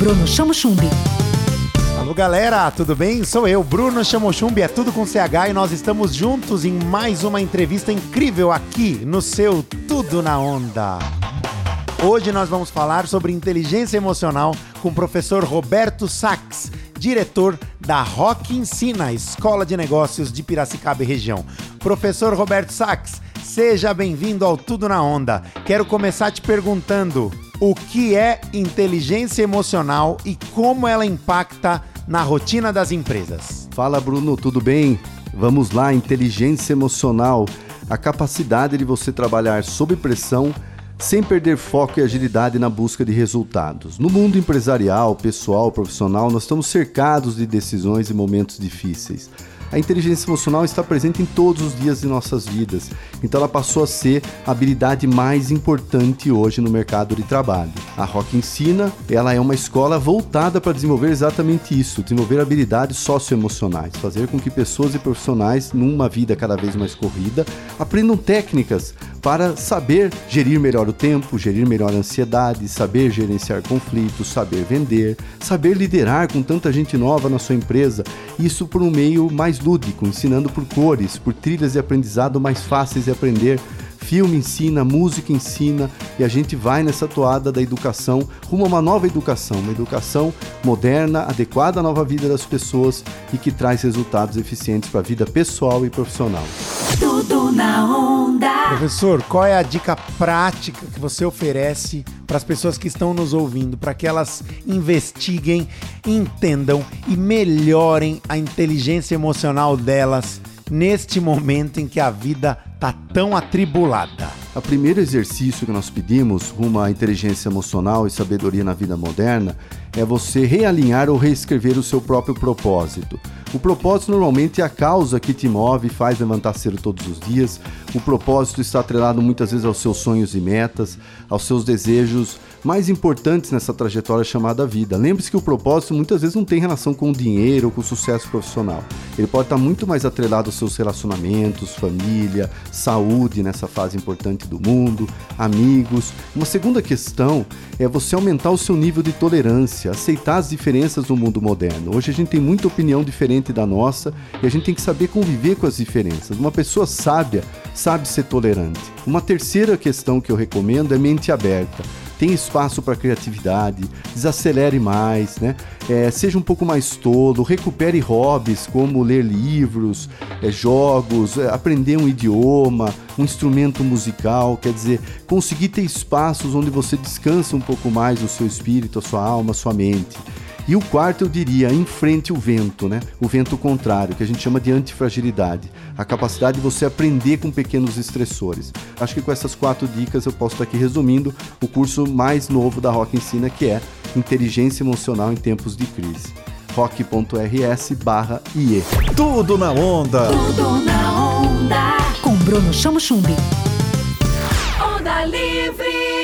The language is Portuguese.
Bruno Chamo Chumbi. Alô galera, tudo bem? Sou eu, Bruno Chamochumbi, é tudo com CH e nós estamos juntos em mais uma entrevista incrível aqui no seu Tudo na Onda. Hoje nós vamos falar sobre inteligência emocional com o professor Roberto Sachs, diretor da Rock Ensina, Escola de Negócios de Piracicaba e região. Professor Roberto Sachs, seja bem-vindo ao Tudo na Onda. Quero começar te perguntando o que é inteligência emocional e como ela impacta na rotina das empresas. Fala Bruno, tudo bem? Vamos lá, inteligência emocional, a capacidade de você trabalhar sob pressão sem perder foco e agilidade na busca de resultados. No mundo empresarial, pessoal, profissional, nós estamos cercados de decisões e momentos difíceis. A inteligência emocional está presente em todos os dias de nossas vidas, então ela passou a ser a habilidade mais importante hoje no mercado de trabalho. A Rock Ensina, ela é uma escola voltada para desenvolver exatamente isso, desenvolver habilidades socioemocionais, fazer com que pessoas e profissionais, numa vida cada vez mais corrida, aprendam técnicas para saber gerir melhor o tempo, gerir melhor a ansiedade, saber gerenciar conflitos, saber vender, saber liderar com tanta gente nova na sua empresa, isso por um meio mais lúdico, ensinando por cores, por trilhas de aprendizado mais fáceis de aprender. Filme ensina, música ensina e a gente vai nessa toada da educação rumo a uma nova educação, uma educação moderna, adequada à nova vida das pessoas e que traz resultados eficientes para a vida pessoal e profissional. Na onda. Professor, qual é a dica prática que você oferece para as pessoas que estão nos ouvindo, para que elas investiguem, entendam e melhorem a inteligência emocional delas neste momento em que a vida tá tão atribulada? O primeiro exercício que nós pedimos rumo à inteligência emocional e sabedoria na vida moderna é você realinhar ou reescrever o seu próprio propósito. O propósito normalmente é a causa que te move e faz levantar cedo todos os dias. O propósito está atrelado muitas vezes aos seus sonhos e metas, aos seus desejos mais importantes nessa trajetória chamada vida. Lembre-se que o propósito muitas vezes não tem relação com o dinheiro ou com o sucesso profissional. Ele pode estar muito mais atrelado aos seus relacionamentos, família, saúde nessa fase importante do mundo, amigos. Uma segunda questão é você aumentar o seu nível de tolerância, aceitar as diferenças no mundo moderno. Hoje a gente tem muita opinião diferente da nossa e a gente tem que saber conviver com as diferenças. Uma pessoa sábia sabe ser tolerante. Uma terceira questão que eu recomendo é mente aberta tem espaço para criatividade, desacelere mais, né? É, seja um pouco mais tolo, recupere hobbies como ler livros, é, jogos, é, aprender um idioma, um instrumento musical, quer dizer, conseguir ter espaços onde você descansa um pouco mais o seu espírito, a sua alma, a sua mente. E o quarto, eu diria, enfrente o vento, né? O vento contrário, que a gente chama de antifragilidade. A capacidade de você aprender com pequenos estressores. Acho que com essas quatro dicas eu posso estar aqui resumindo o curso mais novo da Rock Ensina, que é Inteligência Emocional em Tempos de Crise. rock.rs barra IE. Tudo na onda! Tudo na onda. Com Bruno Chamo Chumbi. Onda Livre.